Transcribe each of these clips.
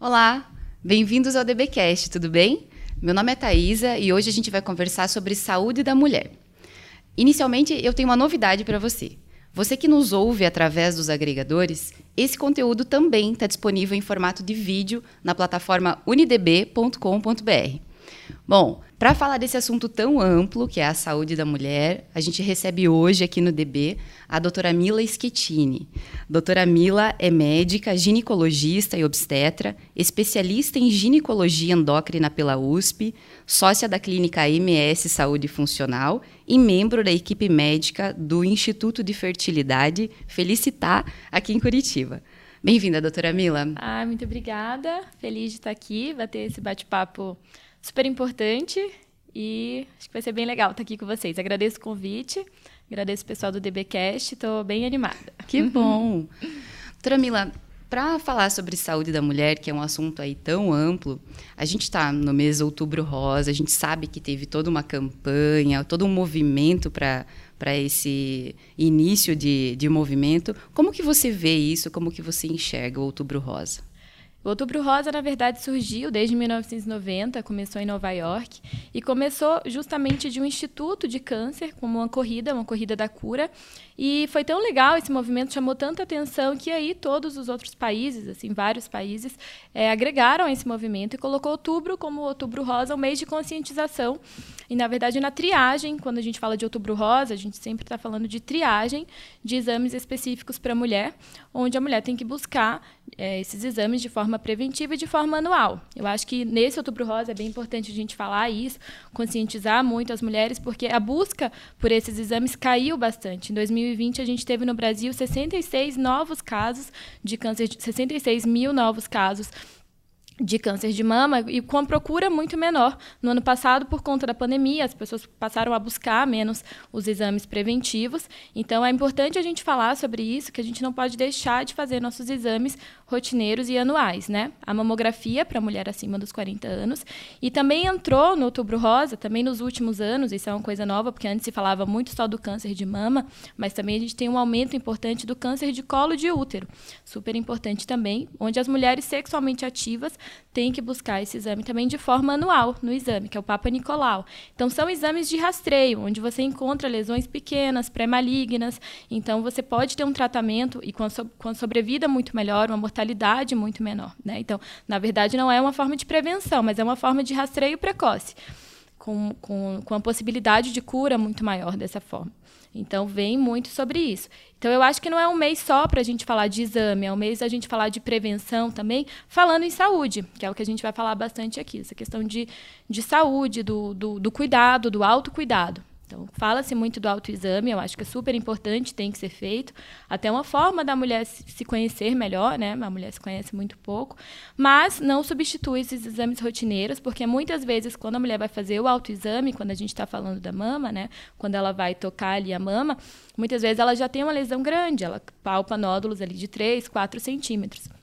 Olá, bem-vindos ao DBcast, tudo bem? Meu nome é Thaisa e hoje a gente vai conversar sobre saúde da mulher. Inicialmente, eu tenho uma novidade para você. Você que nos ouve através dos agregadores, esse conteúdo também está disponível em formato de vídeo na plataforma unidb.com.br. Bom, para falar desse assunto tão amplo, que é a saúde da mulher, a gente recebe hoje aqui no DB a doutora Mila Schettini. Doutora Mila é médica, ginecologista e obstetra, especialista em ginecologia endócrina pela USP, sócia da clínica MS Saúde Funcional e membro da equipe médica do Instituto de Fertilidade Felicitar, aqui em Curitiba. Bem-vinda, doutora Mila. Ah, muito obrigada. Feliz de estar aqui, vai ter esse bate-papo super importante e acho que vai ser bem legal estar aqui com vocês. Agradeço o convite, agradeço o pessoal do DBcast, estou bem animada. Que bom. Doutora Mila, para falar sobre saúde da mulher, que é um assunto aí tão amplo, a gente está no mês Outubro Rosa, a gente sabe que teve toda uma campanha, todo um movimento para para esse início de, de movimento. Como que você vê isso? Como que você enxerga o Outubro Rosa? O Outubro Rosa, na verdade, surgiu desde 1990, começou em Nova York e começou justamente de um instituto de câncer, como uma corrida, uma corrida da cura. E foi tão legal esse movimento, chamou tanta atenção que aí todos os outros países, assim, vários países, é, agregaram esse movimento e colocou outubro como Outubro Rosa, um mês de conscientização. E, na verdade, na triagem, quando a gente fala de Outubro Rosa, a gente sempre está falando de triagem de exames específicos para a mulher, onde a mulher tem que buscar é, esses exames de forma preventiva e de forma anual. Eu acho que nesse Outubro Rosa é bem importante a gente falar isso, conscientizar muito as mulheres, porque a busca por esses exames caiu bastante. Em 2020, a gente teve no Brasil 66 novos casos de câncer, 66 mil novos casos de câncer de mama e com a procura muito menor. No ano passado, por conta da pandemia, as pessoas passaram a buscar menos os exames preventivos. Então, é importante a gente falar sobre isso, que a gente não pode deixar de fazer nossos exames rotineiros e anuais, né? A mamografia para mulher acima dos 40 anos e também entrou no Outubro Rosa, também nos últimos anos, isso é uma coisa nova, porque antes se falava muito só do câncer de mama, mas também a gente tem um aumento importante do câncer de colo de útero, super importante também, onde as mulheres sexualmente ativas têm que buscar esse exame também de forma anual no exame, que é o Papa Nicolau. Então são exames de rastreio, onde você encontra lesões pequenas, pré-malignas, então você pode ter um tratamento e com a, so com a sobrevida muito melhor, uma mortalidade mortalidade muito menor. Né? Então, na verdade, não é uma forma de prevenção, mas é uma forma de rastreio precoce, com, com, com a possibilidade de cura muito maior dessa forma. Então, vem muito sobre isso. Então, eu acho que não é um mês só para a gente falar de exame, é um mês a gente falar de prevenção também, falando em saúde, que é o que a gente vai falar bastante aqui, essa questão de, de saúde, do, do, do cuidado, do autocuidado. Então, fala-se muito do autoexame, eu acho que é super importante, tem que ser feito. Até uma forma da mulher se conhecer melhor, né? A mulher se conhece muito pouco. Mas não substitui esses exames rotineiros, porque muitas vezes, quando a mulher vai fazer o autoexame, quando a gente está falando da mama, né? Quando ela vai tocar ali a mama, muitas vezes ela já tem uma lesão grande, ela palpa nódulos ali de 3, 4 centímetros.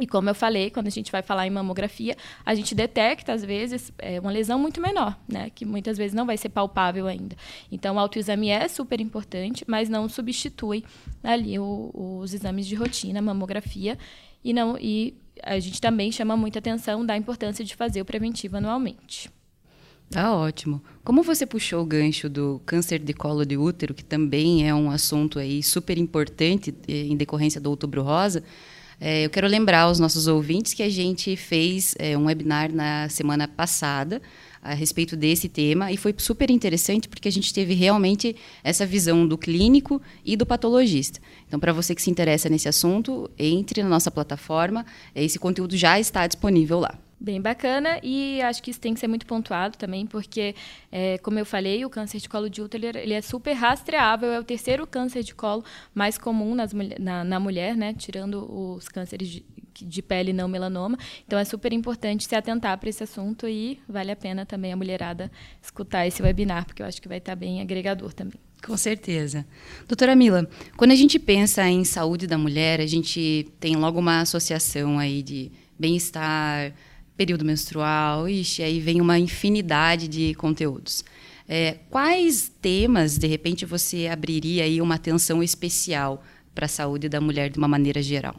E como eu falei, quando a gente vai falar em mamografia, a gente detecta, às vezes, é, uma lesão muito menor, né? Que muitas vezes não vai ser palpável ainda. Então, o autoexame é super importante, mas não substitui ali o, os exames de rotina, mamografia. E, não, e a gente também chama muita atenção da importância de fazer o preventivo anualmente. Tá ótimo. Como você puxou o gancho do câncer de colo de útero, que também é um assunto aí super importante eh, em decorrência do Outubro Rosa, é, eu quero lembrar aos nossos ouvintes que a gente fez é, um webinar na semana passada a respeito desse tema e foi super interessante porque a gente teve realmente essa visão do clínico e do patologista. Então, para você que se interessa nesse assunto, entre na nossa plataforma, esse conteúdo já está disponível lá bem bacana e acho que isso tem que ser muito pontuado também, porque, é, como eu falei, o câncer de colo de útero ele é super rastreável, é o terceiro câncer de colo mais comum nas, na, na mulher, né, tirando os cânceres de, de pele não melanoma. Então é super importante se atentar para esse assunto e vale a pena também a mulherada escutar esse webinar, porque eu acho que vai estar bem agregador também. Com certeza. Doutora Mila, quando a gente pensa em saúde da mulher, a gente tem logo uma associação aí de bem-estar, período menstrual, ixi, aí vem uma infinidade de conteúdos. É, quais temas, de repente, você abriria aí uma atenção especial para a saúde da mulher de uma maneira geral?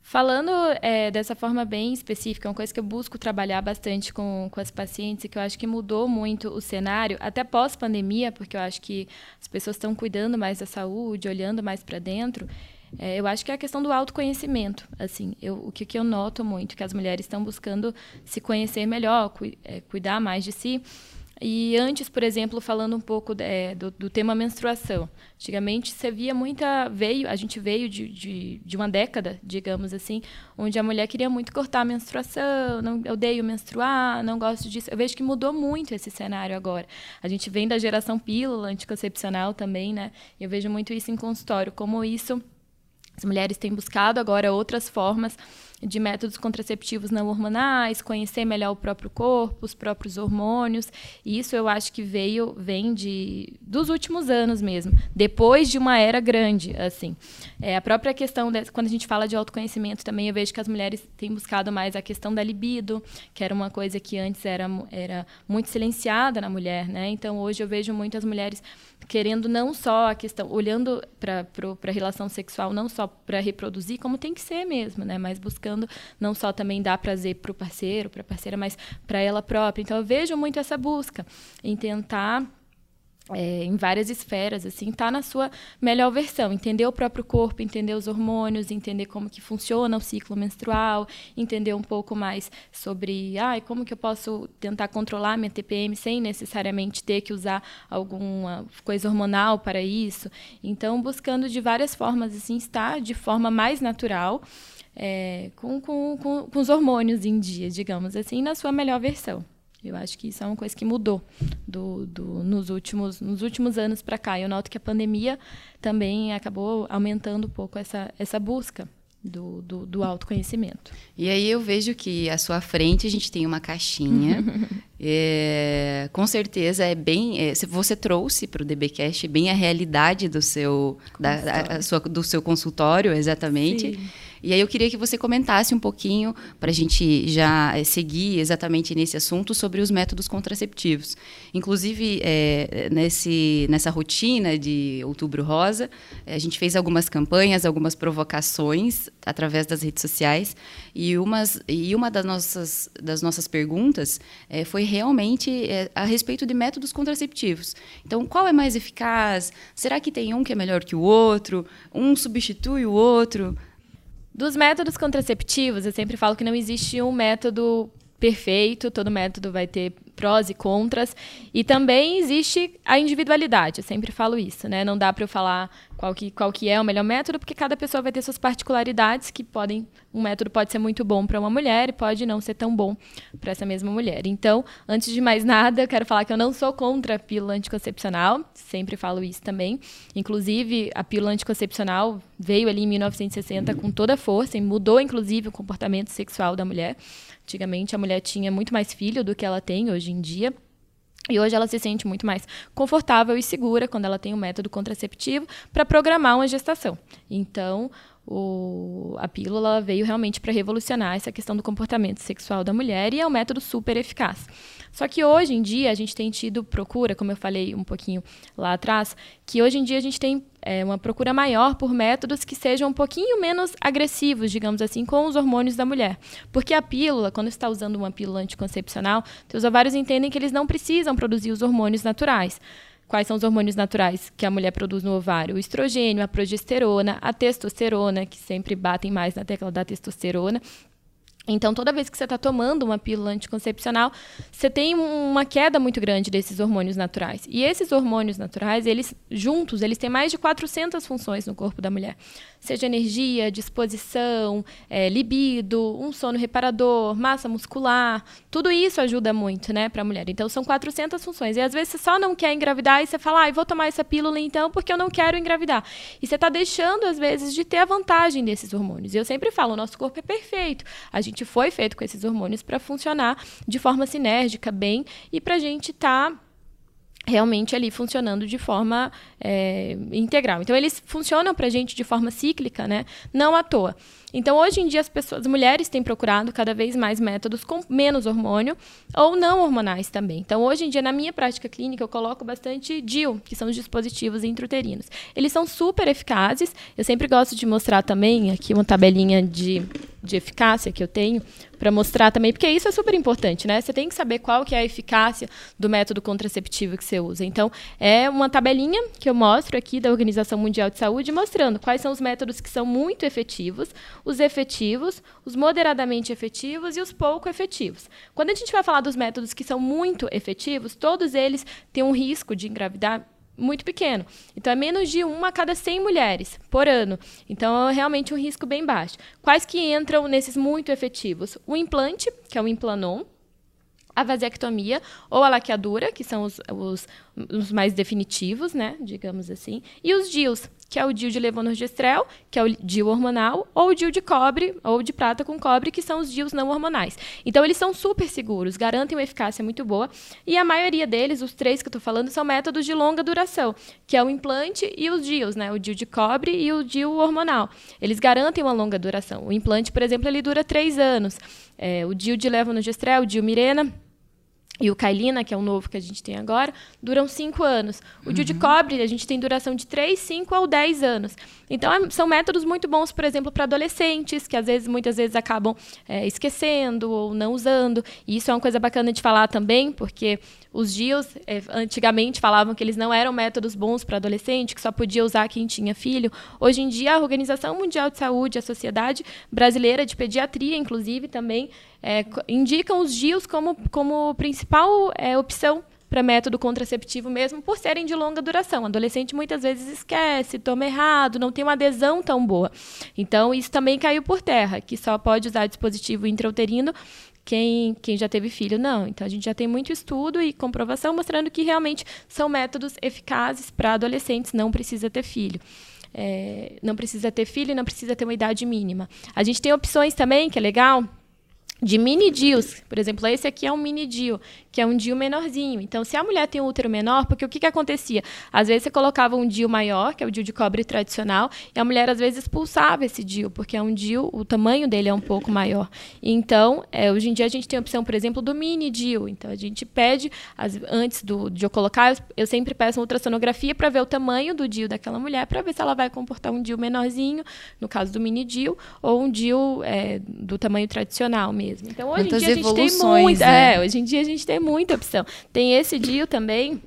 Falando é, dessa forma bem específica, uma coisa que eu busco trabalhar bastante com, com as pacientes e que eu acho que mudou muito o cenário, até pós-pandemia, porque eu acho que as pessoas estão cuidando mais da saúde, olhando mais para dentro, é, eu acho que é a questão do autoconhecimento. Assim, eu, o que, que eu noto muito, que as mulheres estão buscando se conhecer melhor, cu, é, cuidar mais de si. E antes, por exemplo, falando um pouco é, do, do, tema menstruação. Antigamente, você via muita. veio A gente veio de, de, de, uma década, digamos assim, onde a mulher queria muito cortar a menstruação, não, odeio menstruar, não gosto disso. Eu vejo que mudou muito esse cenário agora. A gente vem da geração pílula anticoncepcional também, né? Eu vejo muito isso em consultório, como isso as mulheres têm buscado agora outras formas de métodos contraceptivos não hormonais, conhecer melhor o próprio corpo, os próprios hormônios. E isso eu acho que veio vem de dos últimos anos mesmo, depois de uma era grande, assim. É, a própria questão de, quando a gente fala de autoconhecimento também eu vejo que as mulheres têm buscado mais a questão da libido, que era uma coisa que antes era era muito silenciada na mulher, né? Então hoje eu vejo muitas mulheres querendo não só a questão, olhando para a relação sexual não só para reproduzir, como tem que ser mesmo, né? Mas buscando não só também dar prazer para o parceiro, para a parceira, mas para ela própria. Então eu vejo muito essa busca em tentar é, em várias esferas, assim, tá na sua melhor versão, entender o próprio corpo, entender os hormônios, entender como que funciona o ciclo menstrual, entender um pouco mais sobre, ai, como que eu posso tentar controlar minha TPM sem necessariamente ter que usar alguma coisa hormonal para isso. Então, buscando de várias formas, assim, estar de forma mais natural, é, com, com, com, com os hormônios em dia, digamos assim, na sua melhor versão. Eu acho que isso é uma coisa que mudou do, do, nos, últimos, nos últimos anos para cá. Eu noto que a pandemia também acabou aumentando um pouco essa, essa busca do, do, do, autoconhecimento. E aí eu vejo que à sua frente a gente tem uma caixinha. é, com certeza é bem. É, você trouxe para o DBcast bem a realidade do seu, da, sua, do seu consultório, exatamente. Sim. E aí eu queria que você comentasse um pouquinho, para a gente já é, seguir exatamente nesse assunto, sobre os métodos contraceptivos. Inclusive, é, nesse, nessa rotina de Outubro Rosa, a gente fez algumas campanhas, algumas provocações através das redes sociais, e, umas, e uma das nossas, das nossas perguntas é, foi realmente é, a respeito de métodos contraceptivos. Então, qual é mais eficaz? Será que tem um que é melhor que o outro? Um substitui o outro? Dos métodos contraceptivos, eu sempre falo que não existe um método perfeito, todo método vai ter prós e contras. E também existe a individualidade, eu sempre falo isso, né? Não dá para eu falar qual que, qual que é o melhor método, porque cada pessoa vai ter suas particularidades que podem. Um método pode ser muito bom para uma mulher e pode não ser tão bom para essa mesma mulher. Então, antes de mais nada, eu quero falar que eu não sou contra a pílula anticoncepcional, sempre falo isso também. Inclusive, a pílula anticoncepcional veio ali em 1960 com toda a força e mudou, inclusive, o comportamento sexual da mulher. Antigamente, a mulher tinha muito mais filho do que ela tem hoje em dia. E hoje ela se sente muito mais confortável e segura quando ela tem um método contraceptivo para programar uma gestação. Então, o, a pílula veio realmente para revolucionar essa questão do comportamento sexual da mulher e é um método super eficaz. Só que hoje em dia a gente tem tido procura, como eu falei um pouquinho lá atrás, que hoje em dia a gente tem é, uma procura maior por métodos que sejam um pouquinho menos agressivos, digamos assim, com os hormônios da mulher. Porque a pílula, quando está usando uma pílula anticoncepcional, os ovários entendem que eles não precisam produzir os hormônios naturais. Quais são os hormônios naturais que a mulher produz no ovário? O estrogênio, a progesterona, a testosterona, que sempre batem mais na tecla da testosterona, então, toda vez que você está tomando uma pílula anticoncepcional, você tem uma queda muito grande desses hormônios naturais. E esses hormônios naturais, eles juntos, eles têm mais de 400 funções no corpo da mulher. Seja energia, disposição, é, libido, um sono reparador, massa muscular, tudo isso ajuda muito, né, para a mulher. Então, são 400 funções. E às vezes você só não quer engravidar e você fala, ah, vou tomar essa pílula então porque eu não quero engravidar. E você está deixando, às vezes, de ter a vantagem desses hormônios. E eu sempre falo, o nosso corpo é perfeito. A gente foi feito com esses hormônios para funcionar de forma sinérgica, bem, e para a gente estar. Tá realmente ali funcionando de forma é, integral. Então, eles funcionam para a gente de forma cíclica, né? não à toa. Então, hoje em dia, as pessoas, as mulheres têm procurado cada vez mais métodos com menos hormônio ou não hormonais também. Então, hoje em dia, na minha prática clínica, eu coloco bastante DIL, que são os dispositivos intrauterinos. Eles são super eficazes. Eu sempre gosto de mostrar também aqui uma tabelinha de, de eficácia que eu tenho para mostrar também, porque isso é super importante, né? Você tem que saber qual que é a eficácia do método contraceptivo que você usa. Então, é uma tabelinha que eu mostro aqui da Organização Mundial de Saúde, mostrando quais são os métodos que são muito efetivos, os efetivos, os moderadamente efetivos e os pouco efetivos. Quando a gente vai falar dos métodos que são muito efetivos, todos eles têm um risco de engravidar muito pequeno. Então, é menos de uma a cada 100 mulheres por ano. Então, é realmente um risco bem baixo. Quais que entram nesses muito efetivos? O implante, que é o Implanon, a vasectomia ou a laqueadura, que são os, os, os, mais definitivos, né, digamos assim, e os DIUs, que é o DIU de levonorgestrel, que é o DIU hormonal, ou o DIU de cobre, ou de prata com cobre, que são os DIUs não hormonais. Então, eles são super seguros, garantem uma eficácia muito boa, e a maioria deles, os três que eu estou falando, são métodos de longa duração, que é o implante e os DIUs, né, o DIU de cobre e o DIU hormonal. Eles garantem uma longa duração. O implante, por exemplo, ele dura três anos. É, o DIU de levonorgestrel, o DIU Mirena, e o Kailina, que é o novo que a gente tem agora, duram 5 anos. O uhum. de cobre, a gente tem duração de 3, 5 ou 10 anos. Então, é, são métodos muito bons, por exemplo, para adolescentes, que às vezes, muitas vezes acabam é, esquecendo ou não usando. E isso é uma coisa bacana de falar também, porque os DIUs, é, antigamente, falavam que eles não eram métodos bons para adolescente, que só podia usar quem tinha filho. Hoje em dia, a Organização Mundial de Saúde, a Sociedade Brasileira de Pediatria, inclusive, também é, indicam os DIUs como, como principal é, opção para método contraceptivo mesmo, por serem de longa duração. O adolescente muitas vezes esquece, toma errado, não tem uma adesão tão boa. Então, isso também caiu por terra, que só pode usar dispositivo intrauterino quem, quem já teve filho. Não. Então, a gente já tem muito estudo e comprovação mostrando que realmente são métodos eficazes para adolescentes, não precisa ter filho. É, não precisa ter filho não precisa ter uma idade mínima. A gente tem opções também, que é legal, de mini DIUs. Por exemplo, esse aqui é um mini DIU, que é um DIU menorzinho. Então, se a mulher tem um útero menor, porque o que, que acontecia? Às vezes você colocava um DIU maior, que é o DIU de cobre tradicional, e a mulher às vezes expulsava esse DIU, porque é um DIU, o tamanho dele é um pouco maior. Então, é, hoje em dia a gente tem a opção, por exemplo, do mini DIU. Então, a gente pede, as, antes do, de eu colocar, eu, eu sempre peço uma ultrassonografia para ver o tamanho do DIU daquela mulher, para ver se ela vai comportar um DIU menorzinho, no caso do mini DIU, ou um DIU é, do tamanho tradicional mesmo mesmo. Então hoje em dia a gente tem muita, né? é, hoje em dia a gente tem muita opção. Tem esse DIU também,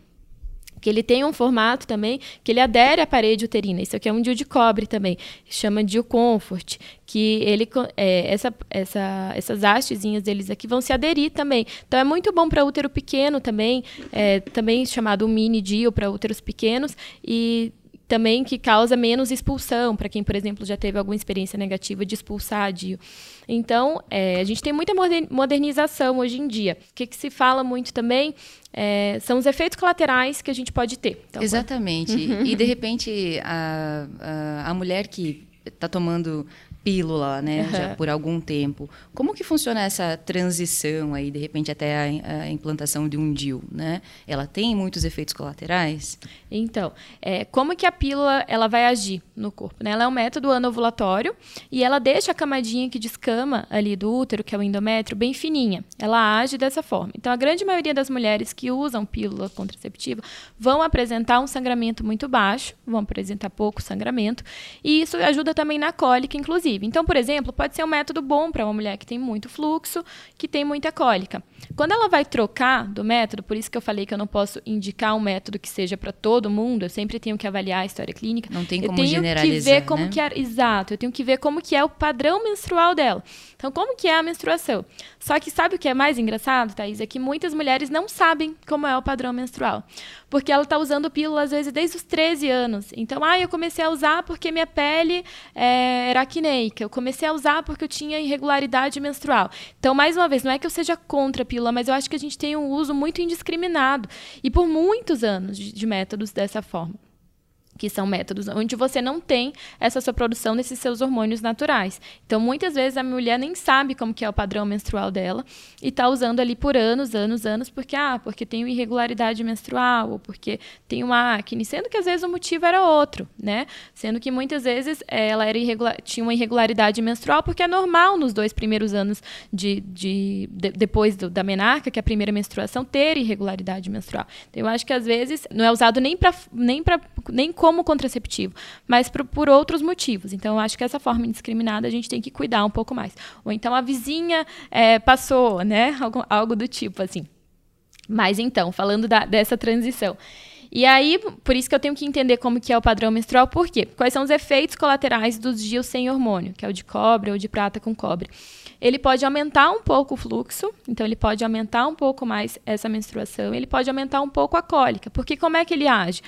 que ele tem um formato também que ele adere à parede uterina. Isso aqui é um DIU de cobre também, chama DIU Comfort, que ele é, essa, essa, essas hastezinhas deles aqui vão se aderir também. Então é muito bom para útero pequeno também, é, também chamado mini DIU para úteros pequenos e também que causa menos expulsão, para quem, por exemplo, já teve alguma experiência negativa de expulsar DIU. Então, é, a gente tem muita modernização hoje em dia. O que, que se fala muito também é, são os efeitos colaterais que a gente pode ter. Então, Exatamente. Uhum. E, de repente, a, a, a mulher que está tomando pílula, né, uhum. já por algum tempo. Como que funciona essa transição aí, de repente até a, a, implantação de um DIU, né? Ela tem muitos efeitos colaterais? Então, é, como que a pílula ela vai agir no corpo? Né? Ela é um método anovulatório e ela deixa a camadinha que descama ali do útero, que é o endométrio, bem fininha. Ela age dessa forma. Então, a grande maioria das mulheres que usam pílula contraceptiva vão apresentar um sangramento muito baixo, vão apresentar pouco sangramento, e isso ajuda também na cólica, inclusive. Então, por exemplo, pode ser um método bom para uma mulher que tem muito fluxo, que tem muita cólica. Quando ela vai trocar do método, por isso que eu falei que eu não posso indicar um método que seja para todo mundo, eu sempre tenho que avaliar a história clínica. Não tem como eu tenho generalizar, que ver como né? que é, exato, eu tenho que ver como que é o padrão menstrual dela. Então, como que é a menstruação? Só que sabe o que é mais engraçado, Thaís? É que muitas mulheres não sabem como é o padrão menstrual. Porque ela está usando pílula, às vezes, desde os 13 anos. Então, ah, eu comecei a usar porque minha pele é, era acneica. Eu comecei a usar porque eu tinha irregularidade menstrual. Então, mais uma vez, não é que eu seja contra a pílula, mas eu acho que a gente tem um uso muito indiscriminado. E por muitos anos de, de métodos dessa forma. Que são métodos onde você não tem essa sua produção desses seus hormônios naturais. Então, muitas vezes a mulher nem sabe como que é o padrão menstrual dela e está usando ali por anos, anos, anos, porque ah, porque tem irregularidade menstrual ou porque tem uma acne, sendo que às vezes o motivo era outro, né? Sendo que muitas vezes ela era irregular, tinha uma irregularidade menstrual porque é normal nos dois primeiros anos de, de, de depois do, da menarca, que é a primeira menstruação, ter irregularidade menstrual. Então, eu acho que às vezes não é usado nem para nem para nem como como contraceptivo, mas por, por outros motivos. Então, eu acho que essa forma indiscriminada a gente tem que cuidar um pouco mais. Ou então a vizinha é, passou, né? Algo, algo do tipo assim. Mas então, falando da, dessa transição. E aí, por isso que eu tenho que entender como que é o padrão menstrual, por quê? Quais são os efeitos colaterais dos dias sem hormônio, que é o de cobre ou de prata com cobre. Ele pode aumentar um pouco o fluxo, então ele pode aumentar um pouco mais essa menstruação, ele pode aumentar um pouco a cólica, porque como é que ele age?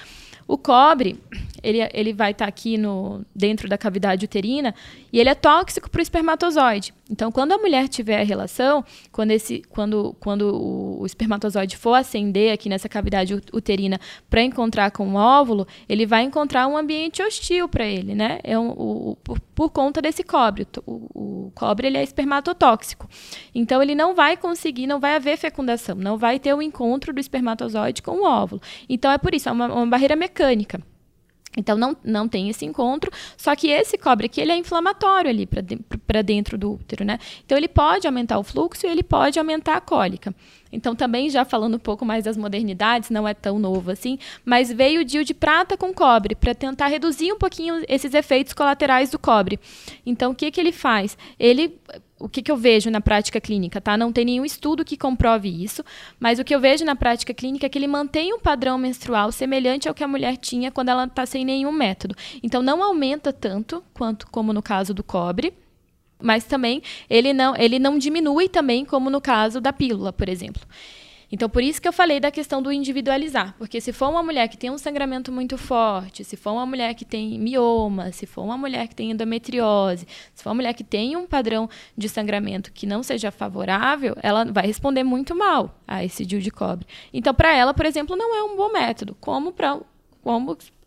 O cobre, ele, ele vai estar tá aqui no, dentro da cavidade uterina e ele é tóxico para o espermatozoide. Então, quando a mulher tiver a relação, quando, esse, quando, quando o, espermatozoide for ascender aqui nessa cavidade uterina para encontrar com o óvulo, ele vai encontrar um ambiente hostil para ele, né? É um, o, por, por, conta desse cobre. O, o, cobre ele é espermatotóxico. Então, ele não vai conseguir, não vai haver fecundação, não vai ter o encontro do espermatozoide com o óvulo. Então, é por isso, é uma, uma barreira mecânica. Então não, não tem esse encontro, só que esse cobre aqui ele é inflamatório ali para de, dentro do útero, né? Então ele pode aumentar o fluxo e ele pode aumentar a cólica. Então também já falando um pouco mais das modernidades, não é tão novo assim, mas veio o DIU de prata com cobre para tentar reduzir um pouquinho esses efeitos colaterais do cobre. Então o que que ele faz? Ele o que, que eu vejo na prática clínica, tá? Não tem nenhum estudo que comprove isso, mas o que eu vejo na prática clínica é que ele mantém um padrão menstrual semelhante ao que a mulher tinha quando ela está sem nenhum método. Então não aumenta tanto quanto como no caso do cobre, mas também ele não, ele não diminui também como no caso da pílula, por exemplo. Então, por isso que eu falei da questão do individualizar. Porque se for uma mulher que tem um sangramento muito forte, se for uma mulher que tem mioma, se for uma mulher que tem endometriose, se for uma mulher que tem um padrão de sangramento que não seja favorável, ela vai responder muito mal a esse DIU de cobre. Então, para ela, por exemplo, não é um bom método. Como para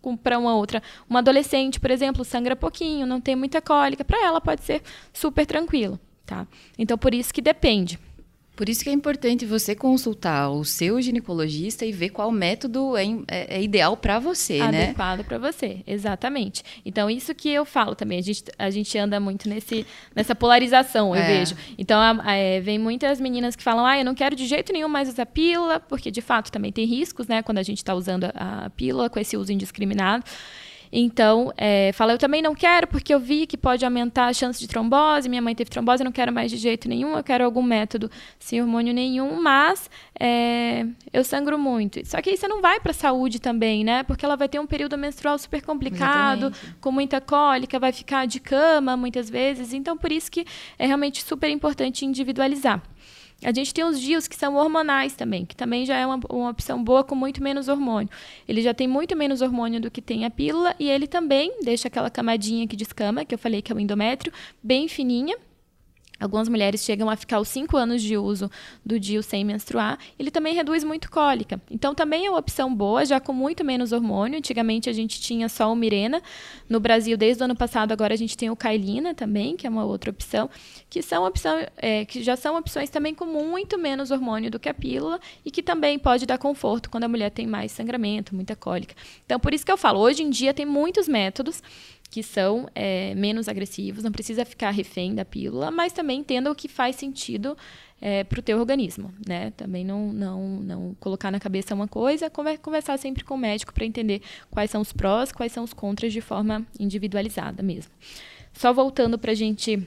como para uma outra, uma adolescente, por exemplo, sangra pouquinho, não tem muita cólica, para ela pode ser super tranquilo, tá? Então por isso que depende. Por isso que é importante você consultar o seu ginecologista e ver qual método é, é, é ideal para você, Adequado né? Adequado para você, exatamente. Então, isso que eu falo também, a gente, a gente anda muito nesse, nessa polarização, eu é. vejo. Então, a, é, vem muitas meninas que falam, ah, eu não quero de jeito nenhum mais usar pílula, porque, de fato, também tem riscos, né, quando a gente está usando a, a pílula com esse uso indiscriminado. Então, é, fala, eu também não quero, porque eu vi que pode aumentar a chance de trombose, minha mãe teve trombose, eu não quero mais de jeito nenhum, eu quero algum método sem hormônio nenhum, mas é, eu sangro muito. Só que aí você não vai para a saúde também, né? Porque ela vai ter um período menstrual super complicado, Exatamente. com muita cólica, vai ficar de cama muitas vezes. Então, por isso que é realmente super importante individualizar. A gente tem os dias que são hormonais também, que também já é uma, uma opção boa com muito menos hormônio. Ele já tem muito menos hormônio do que tem a pílula e ele também deixa aquela camadinha que descama, que eu falei que é o endométrio, bem fininha, Algumas mulheres chegam a ficar os 5 anos de uso do DIU sem menstruar. Ele também reduz muito cólica. Então, também é uma opção boa, já com muito menos hormônio. Antigamente, a gente tinha só o Mirena. No Brasil, desde o ano passado, agora a gente tem o Kailina também, que é uma outra opção. Que, são opção, é, que já são opções também com muito menos hormônio do que a pílula e que também pode dar conforto quando a mulher tem mais sangramento, muita cólica. Então, por isso que eu falo, hoje em dia tem muitos métodos que são é, menos agressivos, não precisa ficar refém da pílula, mas também entenda o que faz sentido é, para o teu organismo, né? Também não, não, não colocar na cabeça uma coisa, conversar sempre com o médico para entender quais são os prós, quais são os contras de forma individualizada mesmo. Só voltando para a gente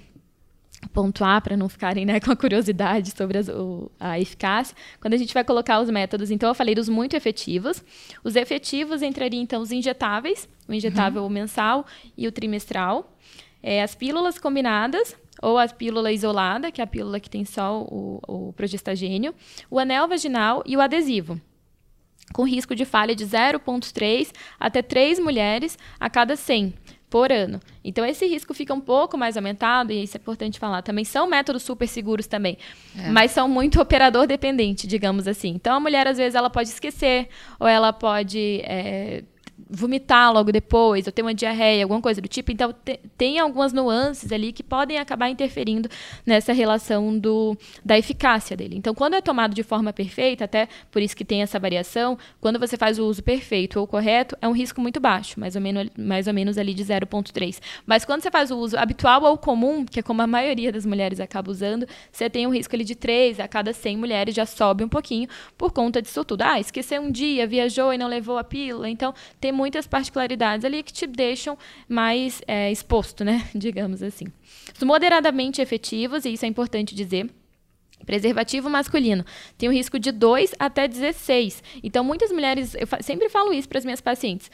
pontuar para não ficarem né, com a curiosidade sobre as, o, a eficácia, quando a gente vai colocar os métodos, então eu falei dos muito efetivos. Os efetivos entrariam então os injetáveis, o injetável uhum. mensal e o trimestral. É, as pílulas combinadas, ou a pílula isolada, que é a pílula que tem só o, o progestagênio, o anel vaginal e o adesivo com risco de falha de 0,3 até 3 mulheres a cada 100 por ano. Então, esse risco fica um pouco mais aumentado, e isso é importante falar. Também são métodos super seguros também, é. mas são muito operador dependente, digamos assim. Então, a mulher, às vezes, ela pode esquecer, ou ela pode é, vomitar logo depois, ou ter uma diarreia, alguma coisa do tipo. Então, te, tem algumas nuances ali que podem acabar interferindo nessa relação do, da eficácia dele. Então, quando é tomado de forma perfeita, até por isso que tem essa variação, quando você faz o uso perfeito ou correto, é um risco muito baixo, mais ou menos, mais ou menos ali de 0,3. Mas quando você faz o uso habitual ou comum, que é como a maioria das mulheres acaba usando, você tem um risco ali de 3 a cada 100 mulheres, já sobe um pouquinho por conta disso tudo. Ah, esqueceu um dia, viajou e não levou a pílula. Então, tem muitas particularidades ali que te deixam mais é, exposto, né? Digamos assim. Moderadamente efetivos, e isso é importante dizer. Preservativo masculino tem um risco de 2 até 16. Então, muitas mulheres, eu sempre falo isso para as minhas pacientes.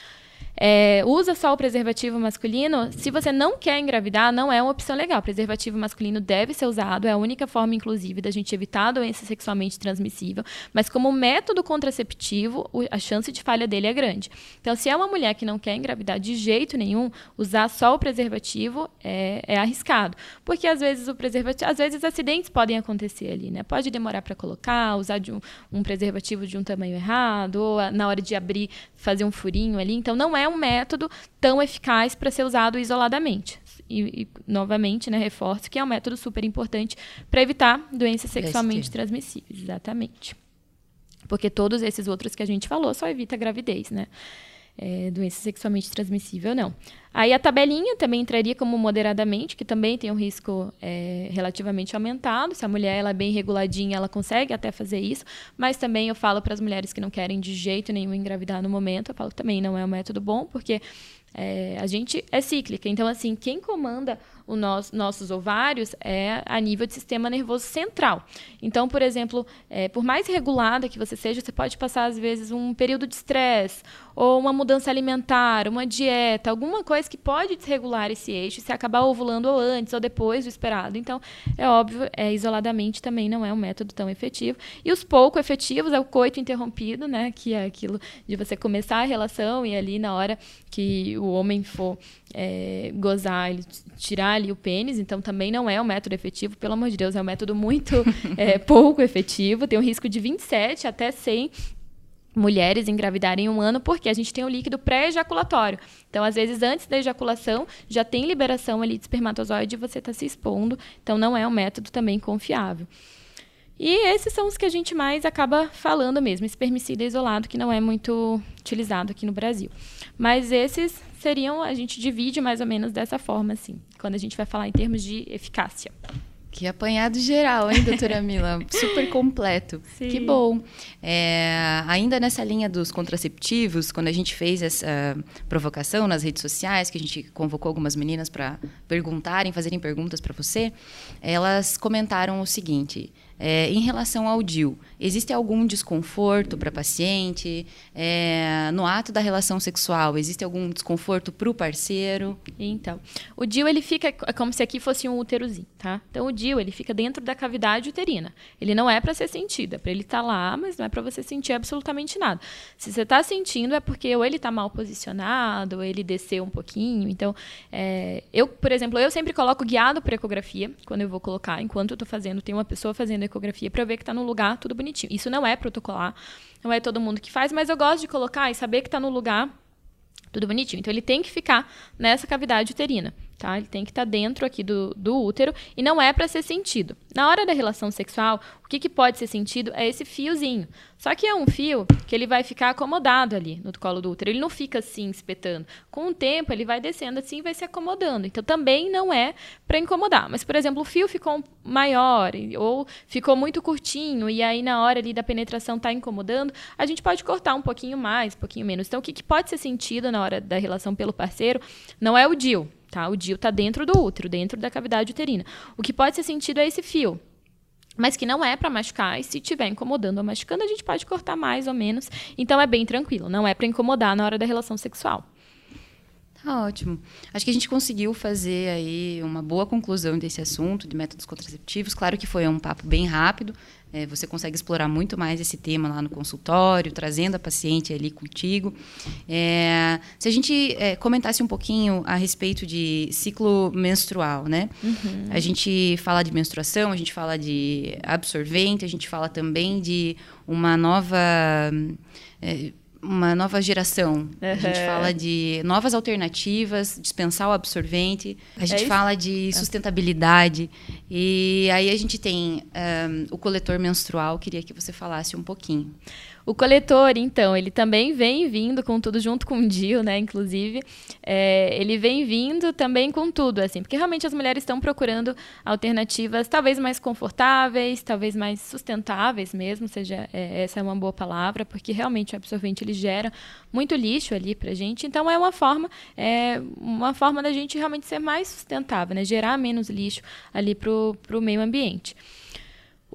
É, usa só o preservativo masculino. Se você não quer engravidar, não é uma opção legal. O preservativo masculino deve ser usado, é a única forma, inclusive, da gente evitar a doença sexualmente transmissível. Mas como método contraceptivo, a chance de falha dele é grande. Então, se é uma mulher que não quer engravidar de jeito nenhum, usar só o preservativo é, é arriscado. Porque às vezes o preservativo, às vezes acidentes podem acontecer ali, né? Pode demorar para colocar, usar de um, um preservativo de um tamanho errado, ou na hora de abrir, fazer um furinho ali. Então, não é é um método tão eficaz para ser usado isoladamente. E, e, novamente, né, reforço que é um método super importante para evitar doenças sexualmente transmissíveis. Exatamente. Porque todos esses outros que a gente falou só evita gravidez, né? É, doença sexualmente transmissível, não. Aí a tabelinha também entraria como moderadamente, que também tem um risco é, relativamente aumentado. Se a mulher ela é bem reguladinha, ela consegue até fazer isso. Mas também eu falo para as mulheres que não querem de jeito nenhum engravidar no momento, eu falo que também não é um método bom, porque é, a gente é cíclica. Então, assim, quem comanda os nosso, nossos ovários é a nível de sistema nervoso central. Então, por exemplo, é, por mais regulada que você seja, você pode passar, às vezes, um período de estresse, ou uma mudança alimentar, uma dieta, alguma coisa que pode desregular esse eixo se acabar ovulando ou antes ou depois do esperado. Então, é óbvio, é, isoladamente também não é um método tão efetivo. E os pouco efetivos é o coito interrompido, né, que é aquilo de você começar a relação e ali na hora que o homem for é, gozar, ele tirar ali o pênis, então também não é um método efetivo, pelo amor de Deus, é um método muito é, pouco efetivo, tem um risco de 27 até 100 mulheres engravidarem em um ano, porque a gente tem o líquido pré-ejaculatório. Então, às vezes, antes da ejaculação, já tem liberação ali de espermatozoide e você está se expondo. Então, não é um método também confiável. E esses são os que a gente mais acaba falando mesmo, espermicida isolado, que não é muito utilizado aqui no Brasil. Mas esses seriam, a gente divide mais ou menos dessa forma, assim, quando a gente vai falar em termos de eficácia. Que apanhado geral, hein, doutora Mila? Super completo. Sim. Que bom. É, ainda nessa linha dos contraceptivos, quando a gente fez essa provocação nas redes sociais, que a gente convocou algumas meninas para perguntarem, fazerem perguntas para você, elas comentaram o seguinte: é, em relação ao DIL, existe algum desconforto para paciente? É, no ato da relação sexual, existe algum desconforto para o parceiro? Então, o DIL ele fica é como se aqui fosse um úterozinho, tá? Então, o DIL ele fica dentro da cavidade uterina. Ele não é para ser sentido, é para ele estar tá lá, mas não é para você sentir absolutamente nada. Se você está sentindo, é porque ou ele está mal posicionado, ou ele desceu um pouquinho. Então, é, eu, por exemplo, eu sempre coloco guiado para ecografia, quando eu vou colocar, enquanto eu estou fazendo, tem uma pessoa fazendo fazendo ecografia para ver que está no lugar tudo bonitinho. Isso não é protocolar, não é todo mundo que faz, mas eu gosto de colocar e saber que está no lugar tudo bonitinho. Então ele tem que ficar nessa cavidade uterina tá? Ele tem que estar tá dentro aqui do, do útero e não é para ser sentido. Na hora da relação sexual, o que, que pode ser sentido é esse fiozinho. Só que é um fio que ele vai ficar acomodado ali no colo do útero. Ele não fica assim espetando. Com o tempo, ele vai descendo assim e vai se acomodando. Então também não é para incomodar. Mas, por exemplo, o fio ficou maior ou ficou muito curtinho e aí na hora ali da penetração está incomodando, a gente pode cortar um pouquinho mais, um pouquinho menos. Então o que, que pode ser sentido na hora da relação pelo parceiro não é o DIL, Tá? O DIU está dentro do útero, dentro da cavidade uterina. O que pode ser sentido é esse fio, mas que não é para machucar, e se estiver incomodando ou machucando, a gente pode cortar mais ou menos. Então é bem tranquilo, não é para incomodar na hora da relação sexual. Tá ótimo. Acho que a gente conseguiu fazer aí uma boa conclusão desse assunto de métodos contraceptivos. Claro que foi um papo bem rápido. É, você consegue explorar muito mais esse tema lá no consultório, trazendo a paciente ali contigo. É, se a gente é, comentasse um pouquinho a respeito de ciclo menstrual, né? Uhum. A gente fala de menstruação, a gente fala de absorvente, a gente fala também de uma nova é, uma nova geração. Uhum. A gente fala de novas alternativas, dispensar o absorvente. A gente é fala de sustentabilidade. E aí a gente tem um, o coletor menstrual. Queria que você falasse um pouquinho. O coletor, então, ele também vem vindo com tudo junto com o Dio, né? Inclusive, é, ele vem vindo também com tudo, assim, porque realmente as mulheres estão procurando alternativas talvez mais confortáveis, talvez mais sustentáveis mesmo, seja é, essa é uma boa palavra, porque realmente o absorvente ele gera muito lixo ali para gente. Então é uma forma, é uma forma da gente realmente ser mais sustentável, né? Gerar menos lixo ali para o meio ambiente.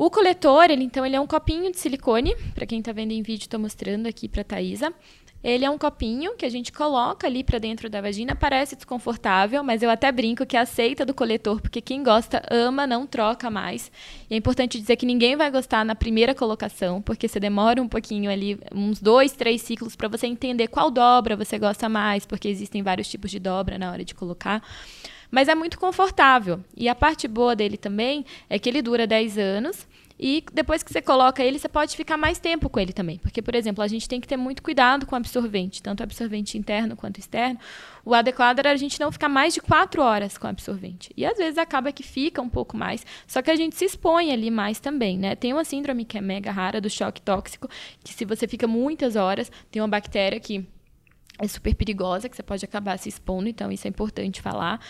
O coletor, ele então ele é um copinho de silicone, para quem está vendo em vídeo, estou mostrando aqui para a Thaisa. Ele é um copinho que a gente coloca ali para dentro da vagina, parece desconfortável, mas eu até brinco que aceita do coletor, porque quem gosta ama, não troca mais. E é importante dizer que ninguém vai gostar na primeira colocação, porque você demora um pouquinho ali, uns dois, três ciclos, para você entender qual dobra você gosta mais, porque existem vários tipos de dobra na hora de colocar. Mas é muito confortável. E a parte boa dele também é que ele dura 10 anos. E depois que você coloca ele, você pode ficar mais tempo com ele também. Porque, por exemplo, a gente tem que ter muito cuidado com o absorvente, tanto absorvente interno quanto externo. O adequado era a gente não ficar mais de quatro horas com o absorvente. E às vezes acaba que fica um pouco mais, só que a gente se expõe ali mais também, né? Tem uma síndrome que é mega rara do choque tóxico, que se você fica muitas horas, tem uma bactéria que é super perigosa, que você pode acabar se expondo, então isso é importante falar.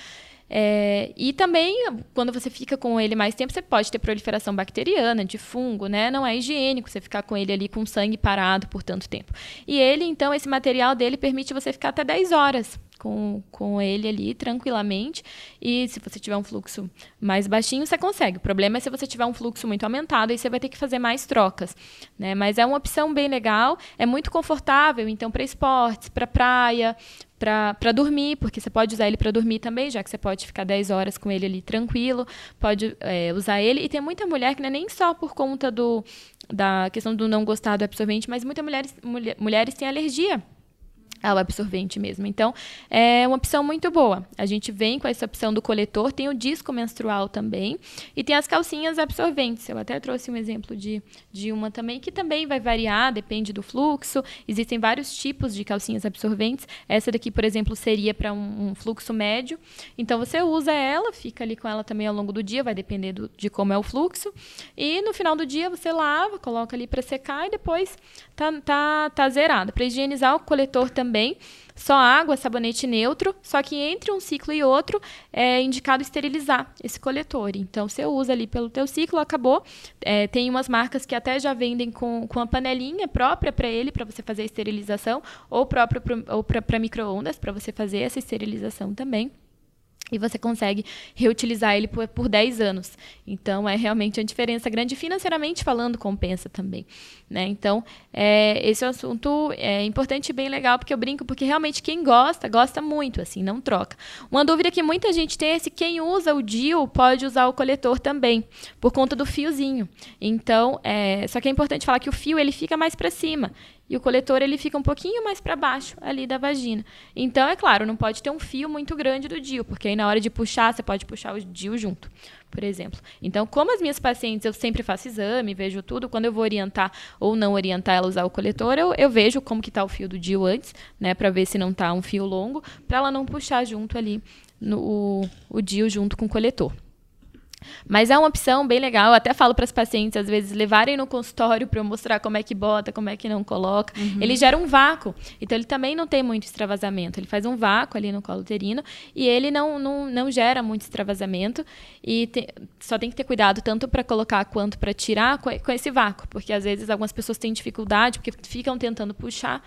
É, e também, quando você fica com ele mais tempo, você pode ter proliferação bacteriana, de fungo, né? Não é higiênico você ficar com ele ali com sangue parado por tanto tempo. E ele, então, esse material dele permite você ficar até 10 horas com, com ele ali tranquilamente. E se você tiver um fluxo mais baixinho, você consegue. O problema é se você tiver um fluxo muito aumentado, aí você vai ter que fazer mais trocas. Né? Mas é uma opção bem legal, é muito confortável, então, para esportes, para praia, para dormir, porque você pode usar ele para dormir também, já que você pode ficar 10 horas com ele ali tranquilo, pode é, usar ele. E tem muita mulher que não é nem só por conta do, da questão do não gostar do absorvente, mas muitas mulheres, mulher, mulheres têm alergia ao absorvente mesmo. Então, é uma opção muito boa. A gente vem com essa opção do coletor, tem o disco menstrual também, e tem as calcinhas absorventes. Eu até trouxe um exemplo de, de uma também, que também vai variar, depende do fluxo. Existem vários tipos de calcinhas absorventes. Essa daqui, por exemplo, seria para um, um, fluxo médio. Então, você usa ela, fica ali com ela também ao longo do dia, vai depender do, de como é o fluxo. E no final do dia, você lava, coloca ali para secar e depois tá, tá, tá zerada. Para higienizar o coletor também também. Só água, sabonete neutro, só que entre um ciclo e outro é indicado esterilizar esse coletor. Então, você usa ali pelo teu ciclo, acabou. É, tem umas marcas que até já vendem com, com a panelinha própria para ele, para você fazer a esterilização, ou próprio para micro-ondas, para você fazer essa esterilização também e você consegue reutilizar ele por, por 10 anos. Então, é realmente uma diferença grande. Financeiramente falando, compensa também. Né? Então, é, esse é assunto é importante e bem legal, porque eu brinco, porque realmente quem gosta, gosta muito, assim, não troca. Uma dúvida que muita gente tem é se quem usa o DIL pode usar o coletor também, por conta do fiozinho. Então, é, só que é importante falar que o fio ele fica mais para cima. E o coletor ele fica um pouquinho mais para baixo ali da vagina. Então, é claro, não pode ter um fio muito grande do DIU, porque aí na hora de puxar, você pode puxar o DIU junto, por exemplo. Então, como as minhas pacientes, eu sempre faço exame, vejo tudo, quando eu vou orientar ou não orientar ela a usar o coletor, eu, eu vejo como que está o fio do DIU antes, né, para ver se não está um fio longo, para ela não puxar junto ali no, o, o DIU junto com o coletor. Mas é uma opção bem legal. Eu até falo para as pacientes, às vezes, levarem no consultório para eu mostrar como é que bota, como é que não coloca. Uhum. Ele gera um vácuo. Então, ele também não tem muito extravasamento. Ele faz um vácuo ali no colo uterino e ele não, não, não gera muito extravasamento. E te, só tem que ter cuidado tanto para colocar quanto para tirar com, com esse vácuo. Porque, às vezes, algumas pessoas têm dificuldade porque ficam tentando puxar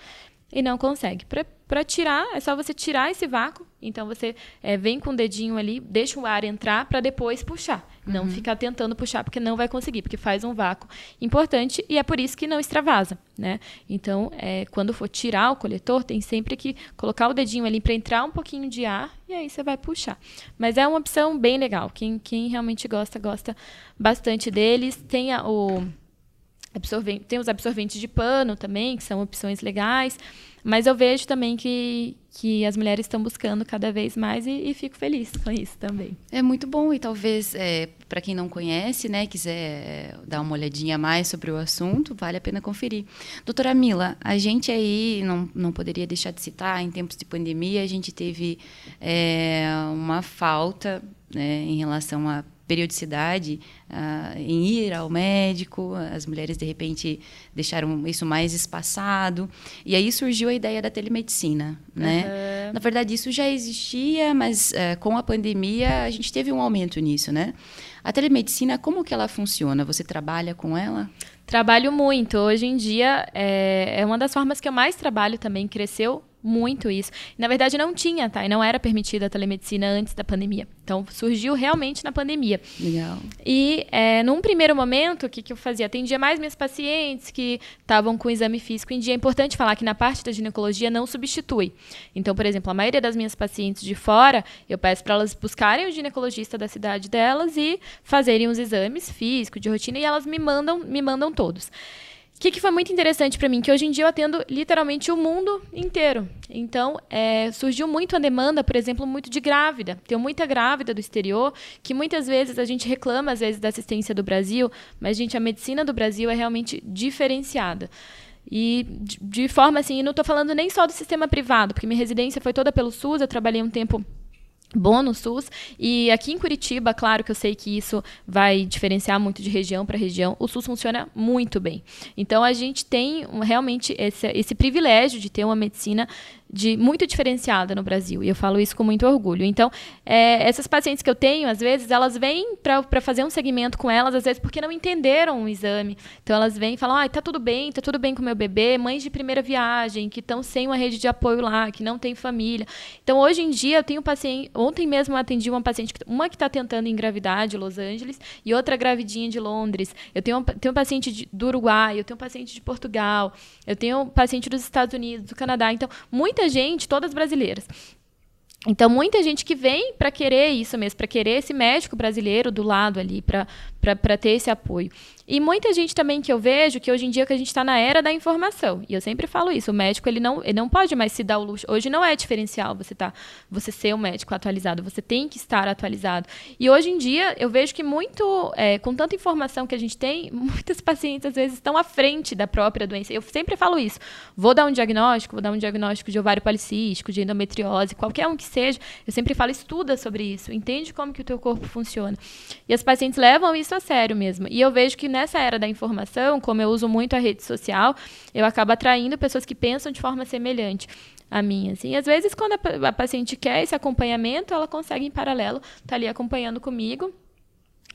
e não consegue. Para tirar, é só você tirar esse vácuo. Então você é, vem com o dedinho ali, deixa o ar entrar para depois puxar. Uhum. Não ficar tentando puxar porque não vai conseguir, porque faz um vácuo importante e é por isso que não extravasa, né? Então, é, quando for tirar o coletor, tem sempre que colocar o dedinho ali para entrar um pouquinho de ar e aí você vai puxar. Mas é uma opção bem legal. Quem, quem realmente gosta, gosta bastante deles. Tem a, o Absorvente, tem os absorventes de pano também, que são opções legais. Mas eu vejo também que, que as mulheres estão buscando cada vez mais e, e fico feliz com isso também. É muito bom e talvez é, para quem não conhece, né, quiser dar uma olhadinha mais sobre o assunto, vale a pena conferir. Doutora Mila, a gente aí não, não poderia deixar de citar, em tempos de pandemia a gente teve é, uma falta né, em relação a periodicidade uh, em ir ao médico, as mulheres de repente deixaram isso mais espaçado e aí surgiu a ideia da telemedicina, né? Uhum. Na verdade isso já existia, mas uh, com a pandemia a gente teve um aumento nisso, né? A telemedicina como que ela funciona? Você trabalha com ela? Trabalho muito. Hoje em dia é, é uma das formas que eu mais trabalho também. Cresceu muito isso. Na verdade, não tinha, tá? E não era permitida a telemedicina antes da pandemia. Então, surgiu realmente na pandemia. Legal. E, é, num primeiro momento, o que, que eu fazia? Atendia mais minhas pacientes que estavam com exame físico em dia. É importante falar que na parte da ginecologia não substitui. Então, por exemplo, a maioria das minhas pacientes de fora, eu peço para elas buscarem o ginecologista da cidade delas e fazerem os exames físicos, de rotina, e elas me mandam, me mandam todos que, que foi muito interessante para mim? Que hoje em dia eu atendo literalmente o mundo inteiro. Então, é, surgiu muito a demanda, por exemplo, muito de grávida. Tenho muita grávida do exterior, que muitas vezes a gente reclama, às vezes, da assistência do Brasil, mas, gente, a medicina do Brasil é realmente diferenciada. E de, de forma assim, não estou falando nem só do sistema privado, porque minha residência foi toda pelo SUS, eu trabalhei um tempo bom no SUS. E aqui em Curitiba, claro que eu sei que isso vai diferenciar muito de região para região, o SUS funciona muito bem. Então a gente tem realmente esse, esse privilégio de ter uma medicina de muito diferenciada no Brasil. E eu falo isso com muito orgulho. Então, é, essas pacientes que eu tenho, às vezes, elas vêm para fazer um segmento com elas, às vezes, porque não entenderam o exame. Então, elas vêm e falam: ah, tá tudo bem, tá tudo bem com meu bebê. Mães de primeira viagem, que estão sem uma rede de apoio lá, que não tem família. Então, hoje em dia, eu tenho paciente. Ontem mesmo eu atendi uma paciente, uma que está tentando engravidar de Los Angeles e outra gravidinha de Londres. Eu tenho, tenho um paciente de, do Uruguai, eu tenho um paciente de Portugal, eu tenho um paciente dos Estados Unidos, do Canadá. Então, muita muita gente, todas brasileiras. Então, muita gente que vem para querer isso mesmo, para querer esse médico brasileiro do lado ali, para ter esse apoio. E muita gente também que eu vejo que hoje em dia que a gente está na era da informação. E eu sempre falo isso, o médico ele não, ele não pode mais se dar o luxo. Hoje não é diferencial você tá, você ser um médico atualizado, você tem que estar atualizado. E hoje em dia eu vejo que muito, é, com tanta informação que a gente tem, muitas pacientes às vezes estão à frente da própria doença. Eu sempre falo isso. Vou dar um diagnóstico, vou dar um diagnóstico de ovário policístico, de endometriose, qualquer um que seja. Eu sempre falo, estuda sobre isso, entende como que o teu corpo funciona. E as pacientes levam isso a sério mesmo. E eu vejo que nessa era da informação, como eu uso muito a rede social, eu acabo atraindo pessoas que pensam de forma semelhante a mim, assim. Às vezes, quando a, a paciente quer esse acompanhamento, ela consegue, em paralelo, estar tá ali acompanhando comigo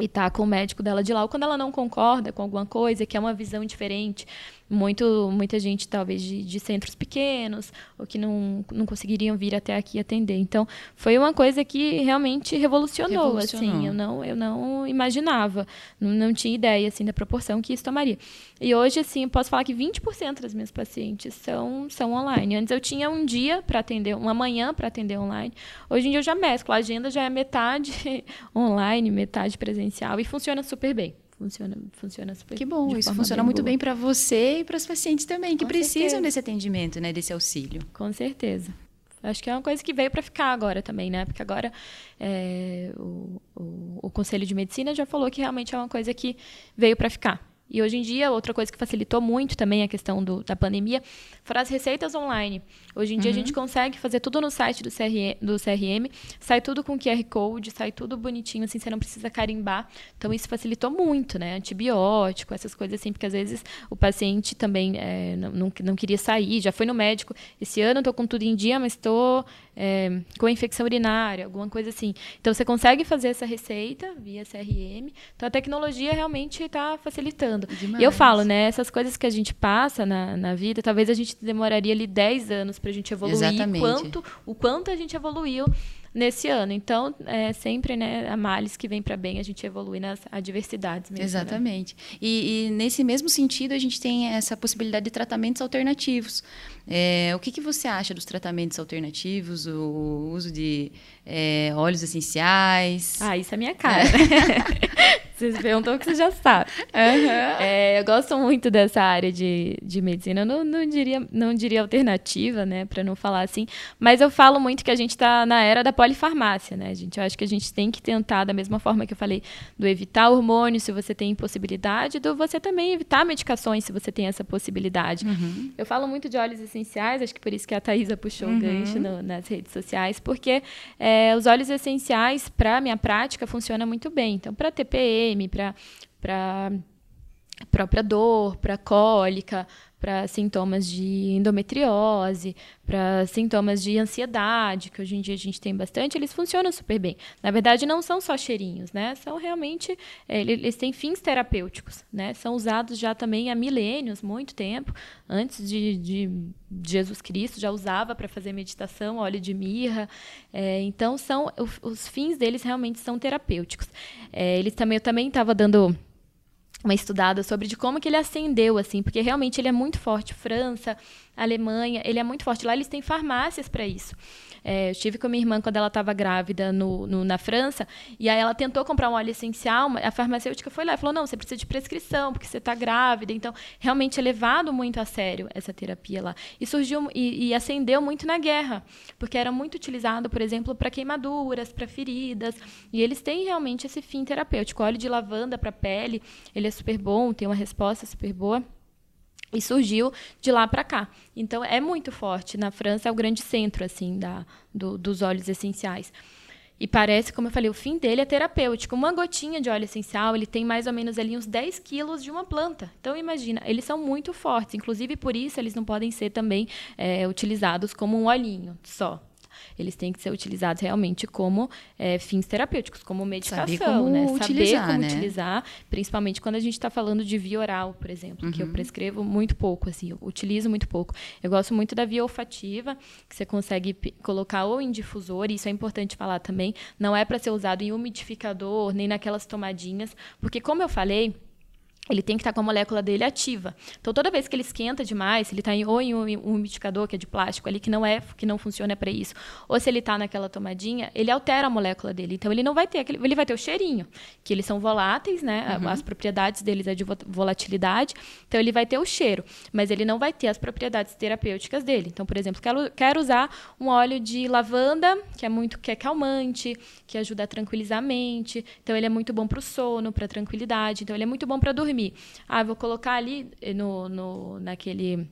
e tá com o médico dela de lá. Ou quando ela não concorda com alguma coisa, que é uma visão diferente, muito, muita gente, talvez, de, de, centros pequenos, ou que não, não conseguiriam vir até aqui atender. Então, foi uma coisa que realmente revolucionou, revolucionou. assim. Eu não, eu não imaginava, não, não tinha ideia, assim, da proporção que isso tomaria. E hoje, assim, eu posso falar que 20% das minhas pacientes são, são online. Antes eu tinha um dia para atender, uma manhã para atender online. Hoje em dia eu já mesclo, a agenda já é metade online, metade presencial, e funciona super bem. Funciona, funciona super Que bom, isso funciona muito boa. bem para você e para os pacientes também, que Com precisam certeza. desse atendimento, né, desse auxílio. Com certeza. Acho que é uma coisa que veio para ficar agora também, né? Porque agora é, o, o, o Conselho de Medicina já falou que realmente é uma coisa que veio para ficar. E hoje em dia, outra coisa que facilitou muito também a questão do, da pandemia foram as receitas online. Hoje em dia, uhum. a gente consegue fazer tudo no site do, CRM, do CRM, sai tudo com QR Code, sai tudo bonitinho, assim, você não precisa carimbar. Então, isso facilitou muito, né? Antibiótico, essas coisas assim, porque às vezes o paciente também é, não, não, não, queria sair, já foi no médico. Esse ano eu estou com tudo em dia, mas estou é, com infecção urinária, alguma coisa assim. Então, você consegue fazer essa receita via CRM. Então, a tecnologia realmente está facilitando. Demais. E eu falo, né? Essas coisas que a gente passa na, na vida, talvez a gente demoraria ali 10 anos para a gente evoluir. Exatamente. Quanto, o quanto a gente evoluiu nesse ano. Então, é sempre né, a males que vem para bem, a gente evolui nas adversidades mesmo. Né? Exatamente. Né? E, e, nesse mesmo sentido, a gente tem essa possibilidade de tratamentos alternativos. É, o que, que você acha dos tratamentos alternativos, o uso de é, óleos essenciais? Ah, isso é minha cara. Vocês perguntam que você já sabe. Uhum. É, eu gosto muito dessa área de, de medicina. Eu não, não, diria, não diria alternativa, né? Para não falar assim. Mas eu falo muito que a gente está na era da polifarmácia, né, gente? Eu acho que a gente tem que tentar, da mesma forma que eu falei, do evitar hormônios se você tem possibilidade, do você também evitar medicações se você tem essa possibilidade. Uhum. Eu falo muito de óleos essenciais, acho que por isso que a Thaisa puxou uhum. um gancho no, nas redes sociais, porque é, os óleos essenciais, para minha prática, funcionam muito bem. Então, para TPM, para própria dor, para cólica, para sintomas de endometriose, para sintomas de ansiedade, que hoje em dia a gente tem bastante, eles funcionam super bem. Na verdade, não são só cheirinhos, né? São realmente, é, eles têm fins terapêuticos, né? São usados já também há milênios, muito tempo, antes de, de Jesus Cristo já usava para fazer meditação, óleo de mirra. É, então, são os, os, fins deles realmente são terapêuticos. É, eles também, eu também estava dando uma estudada sobre de como que ele ascendeu, assim, porque realmente ele é muito forte. França, Alemanha, ele é muito forte. Lá eles têm farmácias para isso. É, eu estive com minha irmã quando ela estava grávida no, no, na França, e aí ela tentou comprar um óleo essencial, a farmacêutica foi lá e falou: não, você precisa de prescrição, porque você está grávida. Então, realmente é levado muito a sério essa terapia lá. E surgiu e, e acendeu muito na guerra, porque era muito utilizado, por exemplo, para queimaduras, para feridas. E eles têm realmente esse fim terapêutico. O óleo de lavanda para pele, ele é super bom, tem uma resposta super boa e surgiu de lá para cá. Então é muito forte. Na França é o grande centro assim da, do, dos óleos essenciais. E parece, como eu falei, o fim dele é terapêutico. Uma gotinha de óleo essencial, ele tem mais ou menos ali uns 10 quilos de uma planta. Então, imagina, eles são muito fortes. Inclusive, por isso, eles não podem ser também é, utilizados como um olhinho só eles têm que ser utilizados realmente como é, fins terapêuticos, como medicação, Saber como né? Utilizar, Saber como né? utilizar, principalmente quando a gente está falando de via oral, por exemplo, uhum. que eu uhum. prescrevo muito pouco, assim, eu utilizo muito pouco. Eu gosto muito da via olfativa, que você consegue colocar ou em difusor, e isso é importante falar também, não é para ser usado em umidificador, nem naquelas tomadinhas, porque como eu falei, ele tem que estar com a molécula dele ativa. Então, toda vez que ele esquenta demais, se ele está ou em um umidificador que é de plástico ali, que não é, que não funciona para isso, ou se ele está naquela tomadinha, ele altera a molécula dele. Então, ele não vai ter aquele, ele vai ter o cheirinho, que eles são voláteis, né? Uhum. As propriedades deles é de volatilidade. Então, ele vai ter o cheiro, mas ele não vai ter as propriedades terapêuticas dele. Então, por exemplo, quero, quero usar um óleo de lavanda, que é muito que é calmante, que ajuda a tranquilizar a mente. Então, ele é muito bom para o sono, para tranquilidade. Então, ele é muito bom para dormir Ah, vou colocar ali no, no, naquele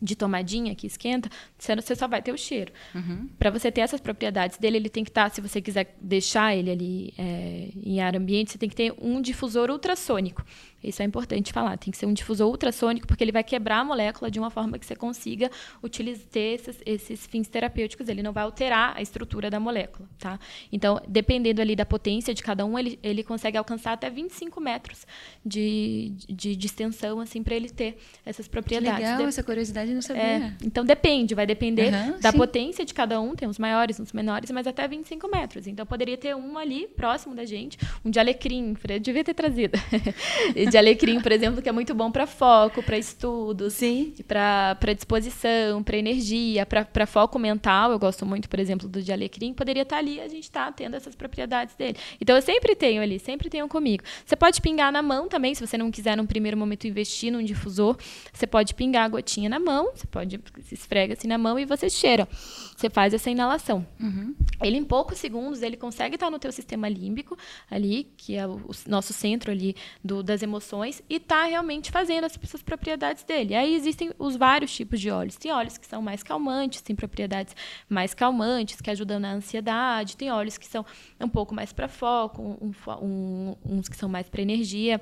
de tomadinha que esquenta, você só vai ter o cheiro. Uhum. Para você ter essas propriedades dele, ele tem que estar, tá, se você quiser deixar ele ali é, em ar ambiente, você tem que ter um difusor ultrassônico. Isso é importante falar. Tem que ser um difusor ultrassônico, porque ele vai quebrar a molécula de uma forma que você consiga utilizar esses, esses fins terapêuticos. Ele não vai alterar a estrutura da molécula, tá? Então, dependendo ali da potência de cada um, ele, ele consegue alcançar até 25 metros de, de, de extensão, assim, para ele ter essas propriedades. Que legal, essa curiosidade não sabia. É, então, depende. Vai depender uhum, da sim. potência de cada um. Tem uns maiores, uns menores, mas até 25 metros. Então, poderia ter um ali, próximo da gente, um de alecrim. Eu devia ter trazido. de de alecrim, por exemplo, que é muito bom para foco, para estudos, Sim. para disposição, para energia, para foco mental. Eu gosto muito, por exemplo, do de alecrim. Poderia estar tá ali, a gente está tendo essas propriedades dele. Então eu sempre tenho ali, sempre tenho comigo. Você pode pingar na mão também, se você não quiser num primeiro momento investir num difusor, você pode pingar a gotinha na mão, você pode se esfrega assim na mão e você cheira. Você faz essa inalação. Uhum. Ele em poucos segundos ele consegue estar tá no teu sistema límbico ali, que é o nosso centro ali do, das emoções emoções e está realmente fazendo as, propriedades dele. Aí existem os vários tipos de óleos. Tem óleos que são mais calmantes, tem propriedades mais calmantes, que ajudam na ansiedade. Tem óleos que são um pouco mais para foco, um, um, uns que são mais para energia.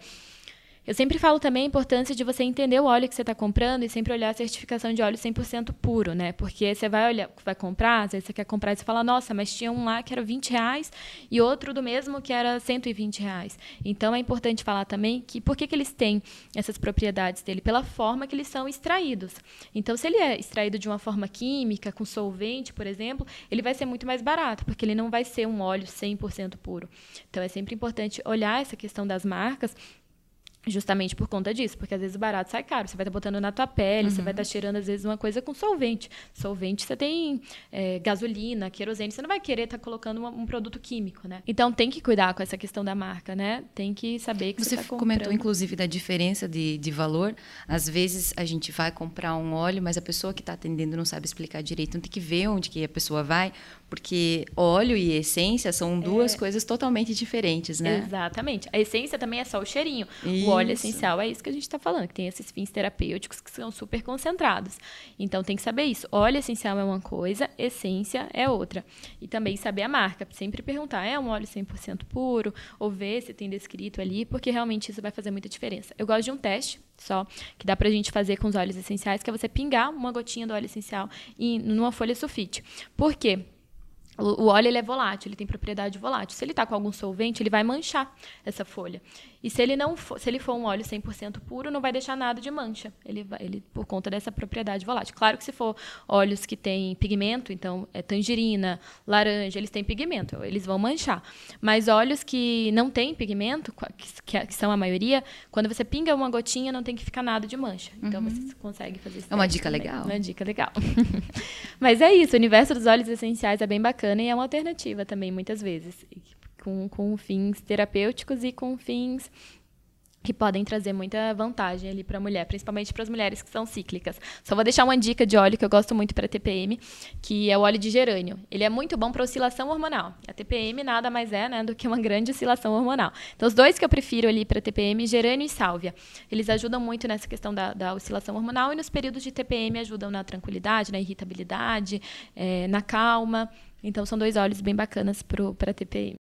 Eu sempre falo também a importância de você entender o óleo que você está comprando e sempre olhar a certificação de óleo 100% puro, né? Porque você vai olhar, vai comprar, às vezes você quer comprar e você fala, nossa, mas tinha um lá que era 20 reais e outro do mesmo que era 120 reais. Então é importante falar também que por que, que eles têm essas propriedades dele? Pela forma que eles são extraídos. Então, se ele é extraído de uma forma química, com solvente, por exemplo, ele vai ser muito mais barato, porque ele não vai ser um óleo 100% puro. Então é sempre importante olhar essa questão das marcas Justamente por conta disso, porque às vezes o barato sai caro. Você vai estar tá botando na tua pele, uhum. você vai estar tá cheirando, às vezes, uma coisa com solvente. Solvente, você tem é, gasolina, querosene, você não vai querer estar tá colocando uma, um produto químico, né? Então tem que cuidar com essa questão da marca, né? Tem que saber que você, você tá comentou, inclusive, da diferença de, de valor. Às vezes a gente vai comprar um óleo, mas a pessoa que está atendendo não sabe explicar direito. Então tem que ver onde que a pessoa vai, porque óleo e essência são duas é. coisas totalmente diferentes, né? Exatamente. A essência também é só o cheirinho. Isso. O óleo essencial é isso que a gente está falando, que tem esses fins terapêuticos que são super concentrados. Então tem que saber isso. Óleo essencial é uma coisa, essência é outra. E também saber a marca. Sempre perguntar, é um óleo 100% puro? Ou ver se tem descrito ali, porque realmente isso vai fazer muita diferença. Eu gosto de um teste só, que dá pra gente fazer com os óleos essenciais, que é você pingar uma gotinha do óleo essencial em, numa folha sulfite. Por quê? O, óleo ele é volátil, ele tem propriedade volátil. Se ele está com algum solvente, ele vai manchar essa folha. E se ele não for, se ele for um óleo 100% puro, não vai deixar nada de mancha. Ele, ele por conta dessa propriedade volátil. Claro que se for óleos que têm pigmento, então é tangerina, laranja, eles têm pigmento, eles vão manchar. Mas óleos que não têm pigmento, que, que, são a maioria, quando você pinga uma gotinha, não tem que ficar nada de mancha. Então uhum. você consegue fazer isso. É uma dica também. legal. Uma dica legal. Mas é isso, o universo dos óleos essenciais é bem bacana e é uma alternativa também, muitas vezes com, com fins terapêuticos e com fins que podem trazer muita vantagem ali para a mulher, principalmente para as mulheres que são cíclicas. Só vou deixar uma dica de óleo que eu gosto muito para TPM, que é o óleo de gerânio. Ele é muito bom para oscilação hormonal. A TPM nada mais é né, do que uma grande oscilação hormonal. Então, os dois que eu prefiro ali para TPM, gerânio e sálvia. Eles ajudam muito nessa questão da, da, oscilação hormonal e nos períodos de TPM ajudam na tranquilidade, na irritabilidade, é, na calma. Então, são dois óleos bem bacanas para TPM.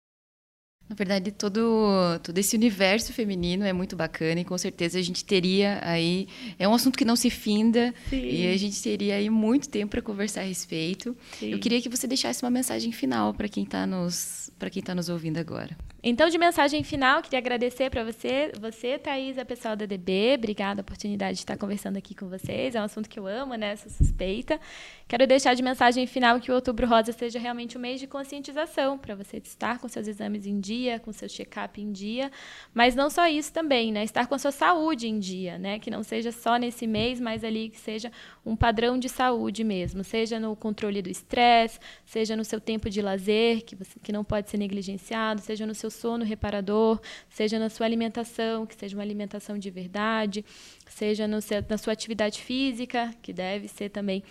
Na verdade, todo, todo esse universo feminino é muito bacana e com certeza a gente teria aí. É um assunto que não se finda Sim. e a gente teria aí muito tempo para conversar a respeito. Sim. Eu queria que você deixasse uma mensagem final para quem está nos, quem tá nos ouvindo agora. Então, de mensagem final, queria agradecer para você, você, Thaís, a pessoal da DB. Obrigada a oportunidade de estar conversando aqui com vocês. É um assunto que eu amo, né? Sou suspeita. Quero deixar de mensagem final que o Outubro Rosa seja realmente um mês de conscientização para você estar com seus exames em dia, com seu check-up em dia, mas não só isso também, né? Estar com a sua saúde em dia, né? Que não seja só nesse mês, mas ali que seja um padrão de saúde mesmo, seja no controle do estresse, seja no seu tempo de lazer, que, você, que não pode ser negligenciado, seja no seu sono reparador, seja na sua alimentação, que seja uma alimentação de verdade, seja no na sua atividade física, que deve ser também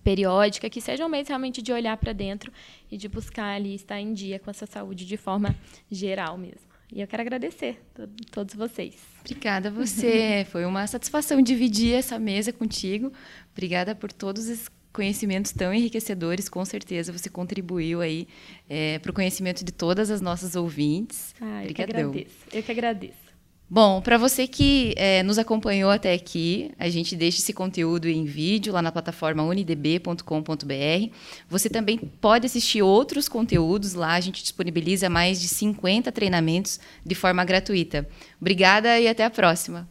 periódica, que seja um mês realmente de olhar para dentro e de buscar ali estar em dia com a sua saúde de forma geral mesmo. E eu quero agradecer a todos vocês. Obrigada a você. Foi uma satisfação dividir essa mesa contigo. Obrigada por todos os conhecimentos tão enriquecedores, com certeza você contribuiu aí é, para o conhecimento de todas as nossas ouvintes. Ah, eu que agradeço. Eu que agradeço. Bom, para você que é, nos acompanhou até aqui, a gente deixa esse conteúdo em vídeo lá na plataforma unidb.com.br. Você também pode assistir outros conteúdos lá, a gente disponibiliza mais de 50 treinamentos de forma gratuita. Obrigada e até a próxima.